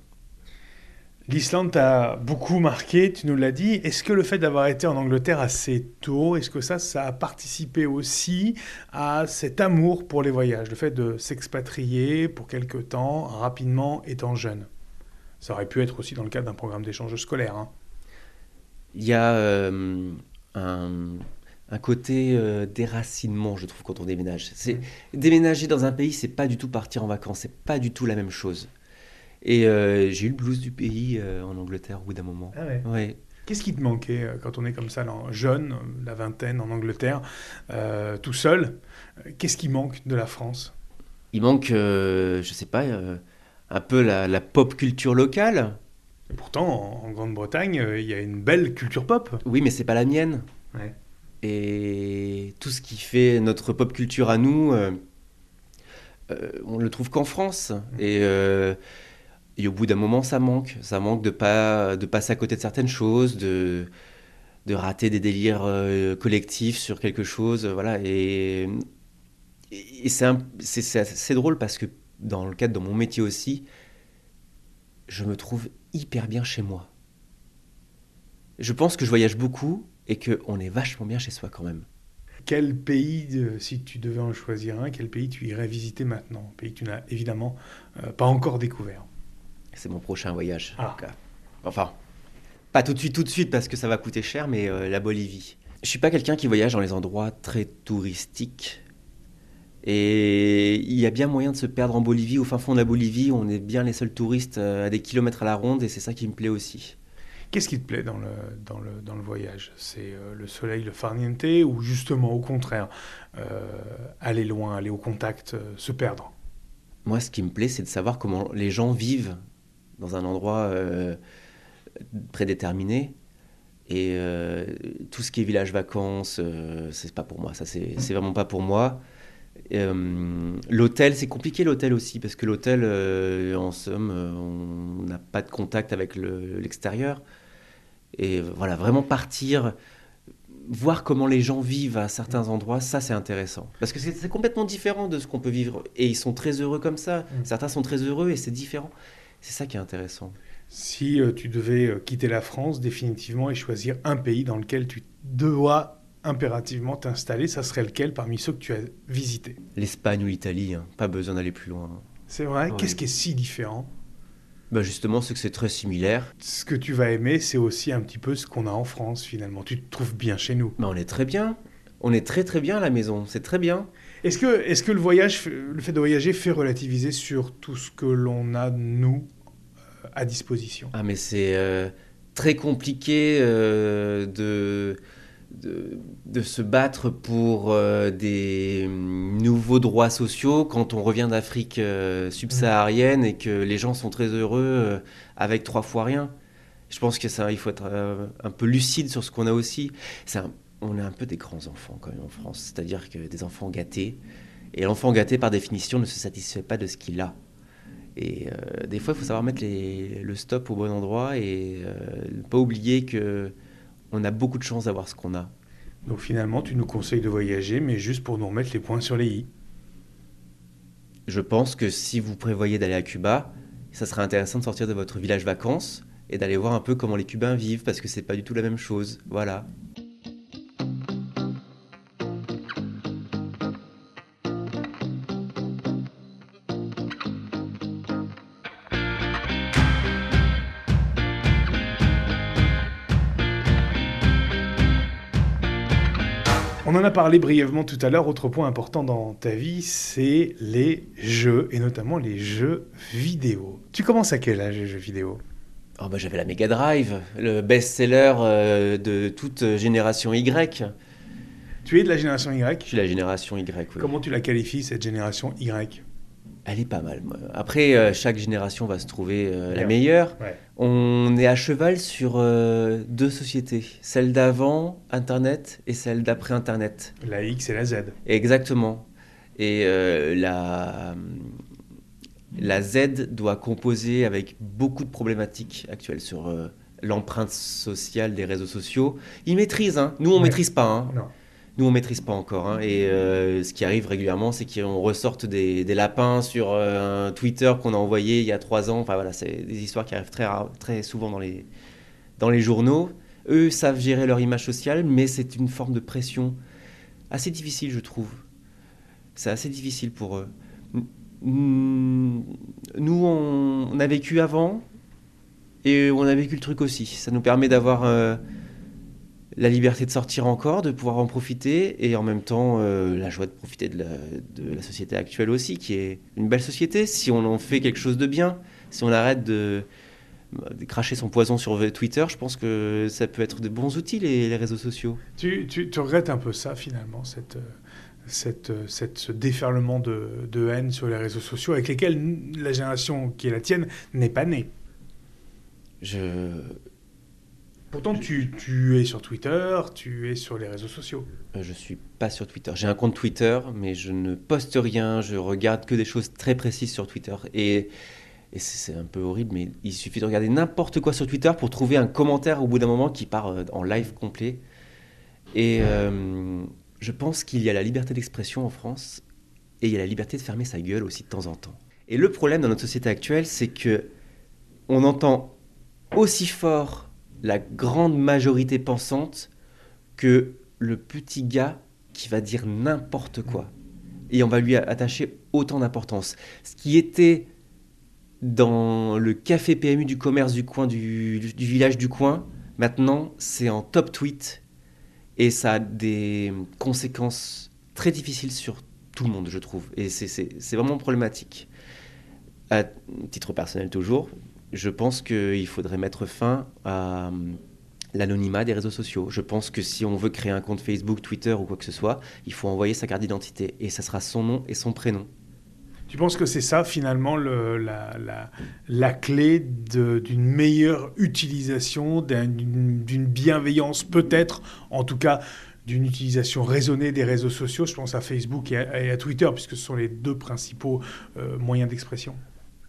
Speaker 2: L'Islande t'a beaucoup marqué, tu nous l'as dit. Est-ce que le fait d'avoir été en Angleterre assez tôt, est-ce que ça, ça a participé aussi à cet amour pour les voyages, le fait de s'expatrier pour quelque temps, rapidement, étant jeune? Ça aurait pu être aussi dans le cadre d'un programme d'échange scolaire. hein.
Speaker 3: Il y a euh, un, un côté euh, déracinement, je trouve, quand on déménage. C'est déménager dans un pays, c'est pas du tout partir en vacances, c'est pas du tout la même chose. Et euh, j'ai eu le blues du pays euh, en Angleterre au bout d'un moment.
Speaker 2: Ah ouais.
Speaker 3: Ouais.
Speaker 2: Qu'est-ce qui te manquait euh, quand on est comme ça, là, jeune, la vingtaine, en Angleterre, euh, tout seul Qu'est-ce qui manque de la France?
Speaker 3: Il manque, euh, je sais pas, euh, un peu la, la pop culture locale.
Speaker 2: Et Pourtant, en, en Grande-Bretagne, euh, il y a une belle culture pop.
Speaker 3: Oui, mais c'est pas la mienne.
Speaker 2: Ouais.
Speaker 3: Et tout ce qui fait notre pop culture à nous, euh, euh, on le trouve qu'en France. Et, euh, et au bout d'un moment, ça manque. Ça manque de pas de passer à côté de certaines choses, de de rater des délires euh, collectifs sur quelque chose. Voilà. Et, et c'est assez drôle parce que dans le cadre de mon métier aussi, je me trouve hyper bien chez moi. Je pense que je voyage beaucoup et qu'on est vachement bien chez soi quand même.
Speaker 2: Quel pays, euh, si tu devais en choisir un, quel pays tu irais visiter maintenant? Un pays que tu n'as évidemment euh, pas encore découvert.
Speaker 3: C'est mon prochain voyage.
Speaker 2: Ah.
Speaker 3: Enfin, pas tout de suite, tout de suite, parce que ça va coûter cher, mais euh, la Bolivie. Je suis pas quelqu'un qui voyage dans les endroits très touristiques. Et il y a bien moyen de se perdre en Bolivie. Au fin fond de la Bolivie, on est bien les seuls touristes euh, à des kilomètres à la ronde, et c'est ça qui me plaît aussi.
Speaker 2: Qu'est-ce qui te plaît dans le, dans le, dans le voyage? C'est euh, le soleil, le farniente, ou justement au contraire, euh, aller loin, aller au contact, se perdre?
Speaker 3: Moi, ce qui me plaît, c'est de savoir comment les gens vivent dans un endroit euh, prédéterminé. Et euh, tout ce qui est village vacances, euh, c'est pas pour moi. Ça, c'est vraiment pas pour moi. Euh, l'hôtel, c'est compliqué l'hôtel aussi parce que l'hôtel, euh, en somme, euh, on n'a pas de contact avec le- l'extérieur. Et voilà, vraiment partir voir comment les gens vivent à certains endroits, ça c'est intéressant. Parce que c'est complètement différent de ce qu'on peut vivre. Et ils sont très heureux comme ça. Mm. Certains sont très heureux et c'est différent. C'est ça qui est intéressant.
Speaker 2: Si euh, tu devais euh, quitter la France définitivement et choisir un pays dans lequel tu dois impérativement t'installer, ça serait lequel parmi ceux que tu as visités?
Speaker 3: L'Espagne ou l'Italie, hein. pas besoin d'aller plus loin.
Speaker 2: C'est vrai? Qu'est-ce qui est si différent?
Speaker 3: Bah justement, c'est que c'est très similaire.
Speaker 2: Ce que tu vas aimer, c'est aussi un petit peu ce qu'on a en France finalement. Tu te trouves bien chez nous.
Speaker 3: Bah on est très bien. On est très très bien à la maison. C'est très bien.
Speaker 2: Est-ce que, est que le voyage, le fait de voyager fait relativiser sur tout ce que l'on a, nous, à disposition?
Speaker 3: Ah mais c'est euh, très compliqué euh, de de, se battre pour euh, des nouveaux droits sociaux quand on revient d'Afrique subsaharienne et que les gens sont très heureux avec trois fois rien. Je pense que ça, il faut être un peu lucide sur ce qu'on a aussi. On est un peu des grands enfants quand même en France, c'est-à-dire que des enfants gâtés. Et l'enfant gâté, par définition, ne se satisfait pas de ce qu'il a. Et des fois, il faut savoir mettre le stop au bon endroit et ne pas oublier que on a beaucoup de chance d'avoir ce qu'on a.
Speaker 2: Donc finalement, tu nous conseilles de voyager, mais juste pour nous remettre les points sur les i.
Speaker 3: Je pense que si vous prévoyez d'aller à Cuba, ça serait intéressant de sortir de votre village vacances et d'aller voir un peu comment les Cubains vivent, parce que c'est pas du tout la même chose. Voilà.
Speaker 2: En a parlé brièvement tout à l'heure. Autre point important dans ta vie, c'est les jeux, et notamment les jeux vidéo. Tu commences à quel âge les jeux vidéo?
Speaker 3: Oh bah, J'avais la Mega Drive, le best-seller euh, de toute génération Y.
Speaker 2: Tu es de la génération Y?
Speaker 3: Je suis la génération Y, oui.
Speaker 2: Comment tu la qualifies, cette génération Y?
Speaker 3: Elle est pas mal. Après, euh, chaque génération va se trouver euh, la meilleure. On est à cheval sur euh, deux sociétés, celle d'avant Internet et celle d'après Internet.
Speaker 2: La X et la Z.
Speaker 3: Exactement. Et la, la Z doit composer avec beaucoup de problématiques actuelles sur l'empreinte sociale des réseaux sociaux. Ils maîtrisent, hein. nous on ne maîtrise pas. Hein. Non. Nous, on maîtrise pas encore. Hein. et euh, ce qui arrive régulièrement, c'est qu'on ressorte des, lapins sur euh, un Twitter qu'on a envoyé il y a trois ans. Enfin voilà, c'est des histoires qui arrivent très, souvent dans les, dans les journaux. Eux savent gérer leur image sociale, mais c'est une forme de pression assez difficile, je trouve. C'est assez difficile pour eux. Nous, on, a vécu avant et on a vécu le truc aussi. Ça nous permet d'avoir euh, la liberté de sortir encore, de pouvoir en profiter, et en même temps euh, la joie de profiter de la, société actuelle aussi, qui est une belle société, si on en fait quelque chose de bien, si on arrête de, cracher son poison sur Twitter, je pense que ça peut être de bons outils, les, réseaux sociaux.
Speaker 2: Tu, tu, regrettes un peu ça, finalement, cette... Cette, cette, ce déferlement de, de, haine sur les réseaux sociaux avec lesquels la génération qui est la tienne n'est pas née?
Speaker 3: Je,
Speaker 2: Pourtant, tu, tu, es sur Twitter, tu es sur les réseaux sociaux.
Speaker 3: Euh, je suis pas sur Twitter. J'ai un compte Twitter, mais je ne poste rien. Je regarde que des choses très précises sur Twitter. Et, et c'est un peu horrible, mais il suffit de regarder n'importe quoi sur Twitter pour trouver un commentaire au bout d'un moment qui part euh, en live complet. Et euh, je pense qu'il y a la liberté d'expression en France et il y a la liberté de fermer sa gueule aussi de temps en temps. Et le problème dans notre société actuelle, c'est que on entend aussi fort la grande majorité pensante que le petit gars qui va dire n'importe quoi. Et on va lui attacher autant d'importance. Ce qui était dans le café PMU du commerce du coin, du, village du coin, maintenant c'est en top tweet et ça a des conséquences très difficiles sur tout le monde, je trouve. Et c'est vraiment problématique. À titre personnel toujours, je pense qu'il faudrait mettre fin à hum, l'anonymat des réseaux sociaux. Je pense que si on veut créer un compte Facebook, Twitter ou quoi que ce soit, il faut envoyer sa carte d'identité et ça sera son nom et son prénom.
Speaker 2: Tu penses que c'est ça finalement la, clé d'une meilleure utilisation, d'une bienveillance peut-être, en tout cas d'une utilisation raisonnée des réseaux sociaux? Je pense à Facebook et à, Twitter puisque ce sont les deux principaux euh, moyens d'expression.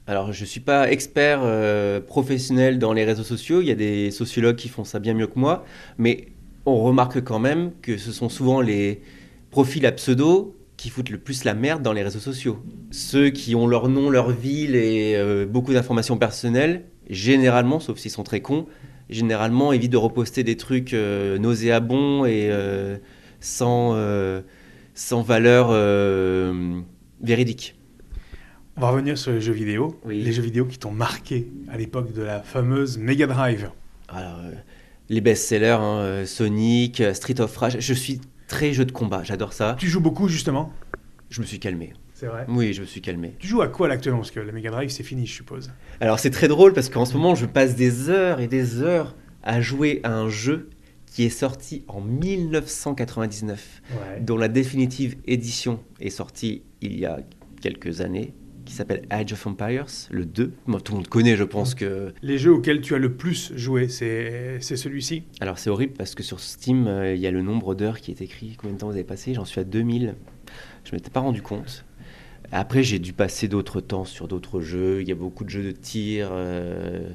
Speaker 3: Alors, je ne suis pas expert euh, professionnel dans les réseaux sociaux. Il y a des sociologues qui font ça bien mieux que moi. Mais on remarque quand même que ce sont souvent les profils à pseudo qui foutent le plus la merde dans les réseaux sociaux. Ceux qui ont leur nom, leur ville et euh, beaucoup d'informations personnelles, généralement, sauf s'ils sont très cons, généralement évitent de reposter des trucs euh, nauséabonds et sans, sans valeur véridique.
Speaker 2: On va revenir sur les jeux vidéo.
Speaker 3: Oui.
Speaker 2: Les jeux vidéo qui t'ont marqué à l'époque de la fameuse Mega Drive.
Speaker 3: Alors, euh, les best-sellers, hein, euh, Sonic, euh, Street of Rage, je suis très jeu de combat, j'adore ça.
Speaker 2: Tu joues beaucoup justement?
Speaker 3: Je me suis calmé.
Speaker 2: C'est vrai?
Speaker 3: Oui, je me suis calmé.
Speaker 2: Tu joues à quoi là, actuellement? Parce que la Mega Drive c'est fini, je suppose.
Speaker 3: Alors c'est très drôle parce qu'en ce moment je passe des heures et des heures à jouer à un jeu qui est sorti en 1999,
Speaker 2: Ouais.
Speaker 3: dont la définitive édition est sortie il y a quelques années, qui s'appelle Age of Empires, le 2. Moi, tout le monde connaît, je pense que...
Speaker 2: Les jeux auxquels tu as le plus joué, c'est celui-ci
Speaker 3: Alors c'est horrible parce que sur Steam, euh, il y a le nombre d'heures qui est écrit, combien de temps vous avez passé, j'en suis à 2000. Je m'étais pas rendu compte. Après, j'ai dû passer d'autres temps sur d'autres jeux. Il y a beaucoup de jeux de tir, euh,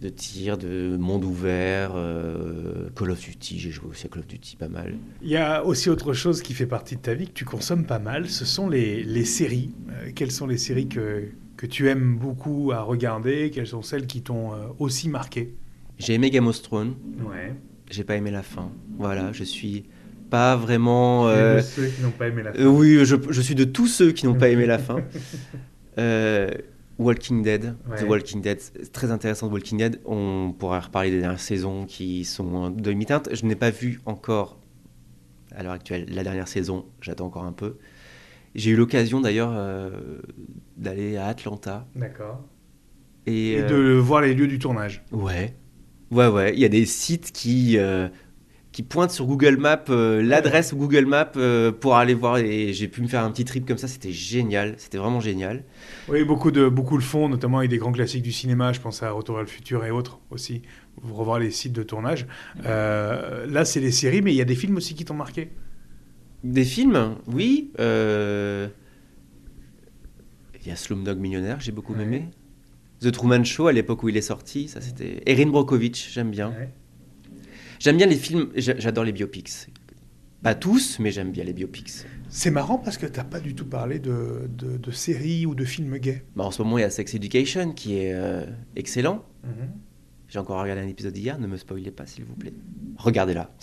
Speaker 3: de tir, de monde ouvert. euh, Call of Duty, j'ai joué aussi à Call of Duty pas mal.
Speaker 2: Il y a aussi autre chose qui fait partie de ta vie que tu consommes pas mal, ce sont les, les séries. Euh, quelles sont les séries que, que tu aimes beaucoup à regarder? Quelles sont celles qui t'ont euh, aussi marqué?
Speaker 3: J'ai aimé Game of Thrones,
Speaker 2: Ouais.
Speaker 3: j'ai pas aimé la fin. Voilà, je suis pas vraiment. euh,
Speaker 2: ceux qui n'ont pas aimé la
Speaker 3: euh, oui, je, je suis de tous ceux qui n'ont pas aimé la fin. Walking Dead,
Speaker 2: Ouais.
Speaker 3: The Walking Dead, très intéressant. The Walking Dead, on pourra reparler des dernières saisons qui sont de demi-teinte. Je n'ai pas vu encore, à l'heure actuelle, la dernière saison. J'attends encore un peu. J'ai eu l'occasion d'ailleurs euh, d'aller à Atlanta
Speaker 2: D'accord.
Speaker 3: et,
Speaker 2: Et
Speaker 3: euh,
Speaker 2: de voir les lieux du tournage.
Speaker 3: ouais, ouais, ouais. Il y a des sites qui euh, qui pointent sur Google Maps euh, l'adresse Google Maps euh, pour aller voir. Et j'ai pu me faire un petit trip comme ça. C'était génial. C'était vraiment génial.
Speaker 2: Oui, beaucoup, de, beaucoup le font, notamment avec des grands classiques du cinéma. Je pense à Retour vers le futur et autres aussi. Revoir les sites de tournage. Euh, là, c'est les séries, mais il y a des films aussi qui t'ont marqué.
Speaker 3: Des films, oui. Il y a Slumdog Millionnaire, j'ai beaucoup
Speaker 2: Ouais.
Speaker 3: aimé. The Truman Show, à l'époque où il est sorti, ça c'était. Erin Brockovich, j'aime bien.
Speaker 2: Ouais.
Speaker 3: J'aime bien les films, j'a- j'adore les biopics. Pas tous, mais j'aime bien les biopics.
Speaker 2: C'est marrant parce que t'as pas du tout parlé de, de, de séries ou de films gays.
Speaker 3: Bah, en ce moment, il y a Sex Education qui est euh, excellent.
Speaker 2: Mhm.
Speaker 3: J'ai encore regardé un épisode hier, ne me spoilez pas s'il vous plaît. Regardez-la,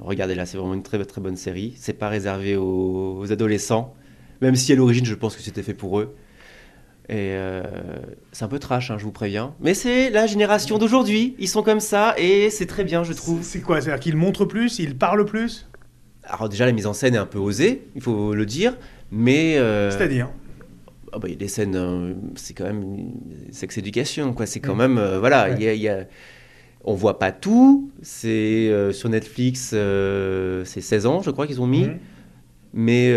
Speaker 3: regardez-la, c'est vraiment une très très bonne série. C'est pas réservé aux, aux adolescents, même si à l'origine je pense que c'était fait pour eux. Et euh, c'est un peu trash, hein, je vous préviens. Mais c'est la génération d'aujourd'hui, ils sont comme ça et c'est très bien, je trouve.
Speaker 2: C'est quoi C'est-à-dire qu'ils montrent plus, ils parlent plus?
Speaker 3: Alors déjà la mise en scène est un peu osée, il faut le dire, mais euh,
Speaker 2: C'est-à-dire?
Speaker 3: ah bah, il y a des scènes, euh, c'est quand même une sex education, quoi. C'est quand
Speaker 2: Mm.
Speaker 3: même, euh, voilà,
Speaker 2: Ouais.
Speaker 3: y a, il y a- on voit pas tout. C'est euh, sur Netflix, c'est 16 ans, je crois qu'ils ont mis,
Speaker 2: Mhm.
Speaker 3: mais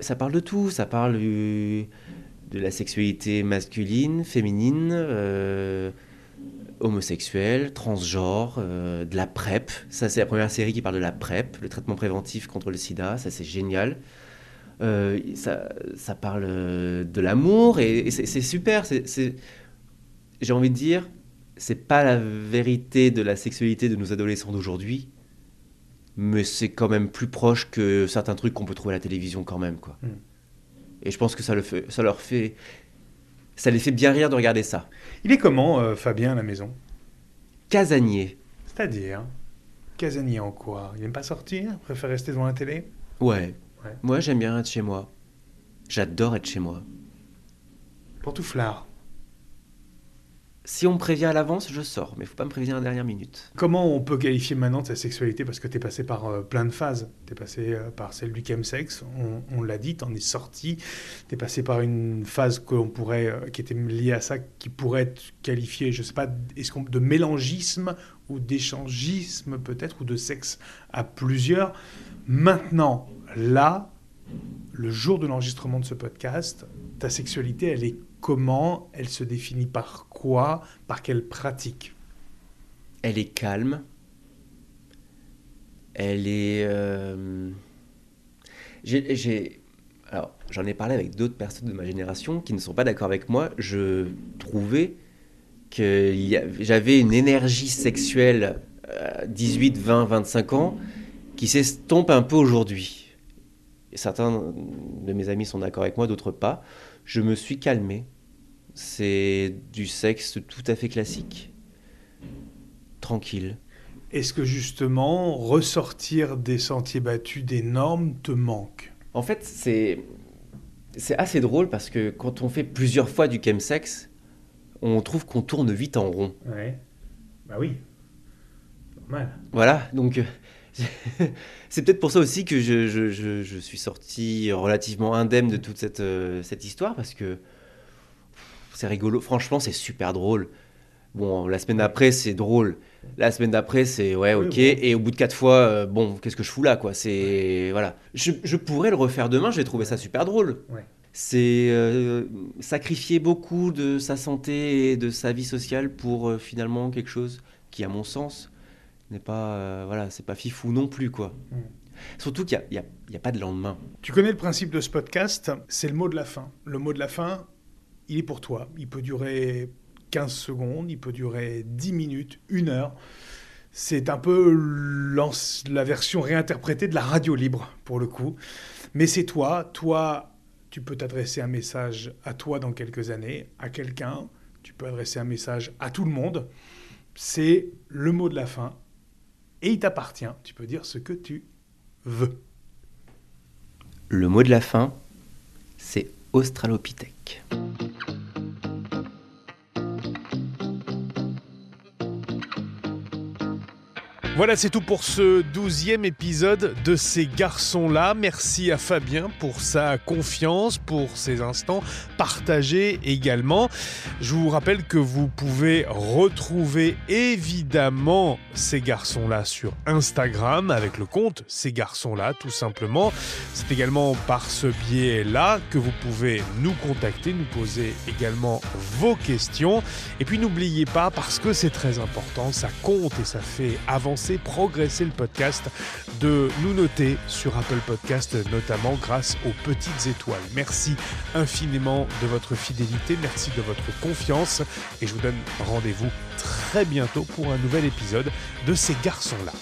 Speaker 3: ça parle de tout. Ça parle de la sexualité masculine, féminine, euh, homosexuelle, transgenre, euh, de la PrEP. Ça, c'est la première série qui parle de la PrEP, le traitement préventif contre le sida. Ça, c'est génial. Euh, ça, ça parle euh, de l'amour et, c'est super. J'ai envie de dire, c'est pas la vérité de la sexualité de nos adolescents d'aujourd'hui, mais c'est quand même plus proche que certains trucs qu'on peut trouver à la télévision quand même, quoi.
Speaker 2: Mm.
Speaker 3: Et je pense que ça, le fait, ça leur fait, ça les fait bien rire de regarder ça.
Speaker 2: Il est comment, euh, Fabien, à la maison?
Speaker 3: Casanier,
Speaker 2: C'est-à-dire? Casanier en quoi? Il n'aime pas sortir? Il préfère rester devant la télé?
Speaker 3: Ouais.
Speaker 2: Ouais.
Speaker 3: Moi, j'aime bien être chez moi. J'adore être chez moi.
Speaker 2: Pantouflard.
Speaker 3: Si on me prévient à l'avance, je sors, mais faut pas me prévenir à la dernière minute.
Speaker 2: Comment on peut qualifier maintenant ta sexualité Parce que tu es passé par euh, plein de phases. Tu es passé euh, par celle du chemsex, on, on l'a dit, tu en es sorti. Tu es passé par une phase que l'on pourrait, euh, qui était liée à ça, qui pourrait être qualifiée, je sais pas, qu'on, de mélangisme ou d'échangisme peut-être, ou de sexe à plusieurs. Maintenant, là, le jour de l'enregistrement de ce podcast, ta sexualité, elle est comment Elle se définit par quoi Par quelle pratique
Speaker 3: Elle est calme. Elle est. euh, Alors, j'en ai parlé avec d'autres personnes de ma génération qui ne sont pas d'accord avec moi. Je trouvais que j'avais une énergie sexuelle 18, 20, 25 ans qui s'estompe un peu aujourd'hui. Certains de mes amis sont d'accord avec moi, d'autres pas. Je me suis calmé. C'est du sexe tout à fait classique. Tranquille.
Speaker 2: Est-ce que justement, ressortir des sentiers battus, des normes, te manque?
Speaker 3: En fait, c'est c'est assez drôle parce que quand on fait plusieurs fois du chemsex, on trouve qu'on tourne vite en rond.
Speaker 2: Ouais. Bah oui. Normal.
Speaker 3: Voilà, donc euh, c'est peut-être pour ça aussi que je, je- je- je suis sorti relativement indemne de toute cette, euh, cette histoire parce que c'est rigolo. Franchement, c'est super drôle. Bon, la semaine d'après, c'est drôle. La semaine d'après, c'est ouais,
Speaker 2: Oui,
Speaker 3: ok. Et au bout de quatre fois, euh, bon, qu'est-ce que je fous là, quoi? C'est voilà. Je, je pourrais le refaire demain. J'ai trouvé ça super drôle.
Speaker 2: Ouais.
Speaker 3: C'est euh, sacrifier beaucoup de sa santé et de sa vie sociale pour euh, finalement quelque chose qui, à mon sens, n'est pas voilà, c'est pas fifou non plus quoi.
Speaker 2: Mm.
Speaker 3: Surtout qu'il n'y a, il y a pas de lendemain.
Speaker 2: Tu connais le principe de ce podcast, c'est le mot de la fin. Le mot de la fin, il est pour toi. Il peut durer 15 secondes, il peut durer 10 minutes, une heure. C'est un peu la version réinterprétée de la radio libre, pour le coup. Mais c'est toi. Toi, tu peux t'adresser un message à toi dans quelques années, à quelqu'un. Tu peux adresser un message à tout le monde. C'est le mot de la fin. Et il t'appartient. Tu peux dire ce que tu veux.
Speaker 3: Le mot de la fin, c'est Australopithèque.
Speaker 1: Voilà, c'est tout pour ce douzième épisode de ces garçons-là. Merci à Fabien pour sa confiance, pour ces instants partagés également. Je vous rappelle que vous pouvez retrouver évidemment ces garçons-là sur Instagram avec le compte ces garçons-là tout simplement. C'est également par ce biais-là que vous pouvez nous contacter, nous poser également vos questions. Et puis n'oubliez pas, parce que c'est très important, ça compte et ça fait avancer, progresser le podcast, de nous noter sur Apple Podcast, notamment grâce aux petites étoiles. Merci infiniment de votre fidélité, merci de votre confiance et je vous donne rendez-vous très bientôt pour un nouvel épisode de ces garçons-là.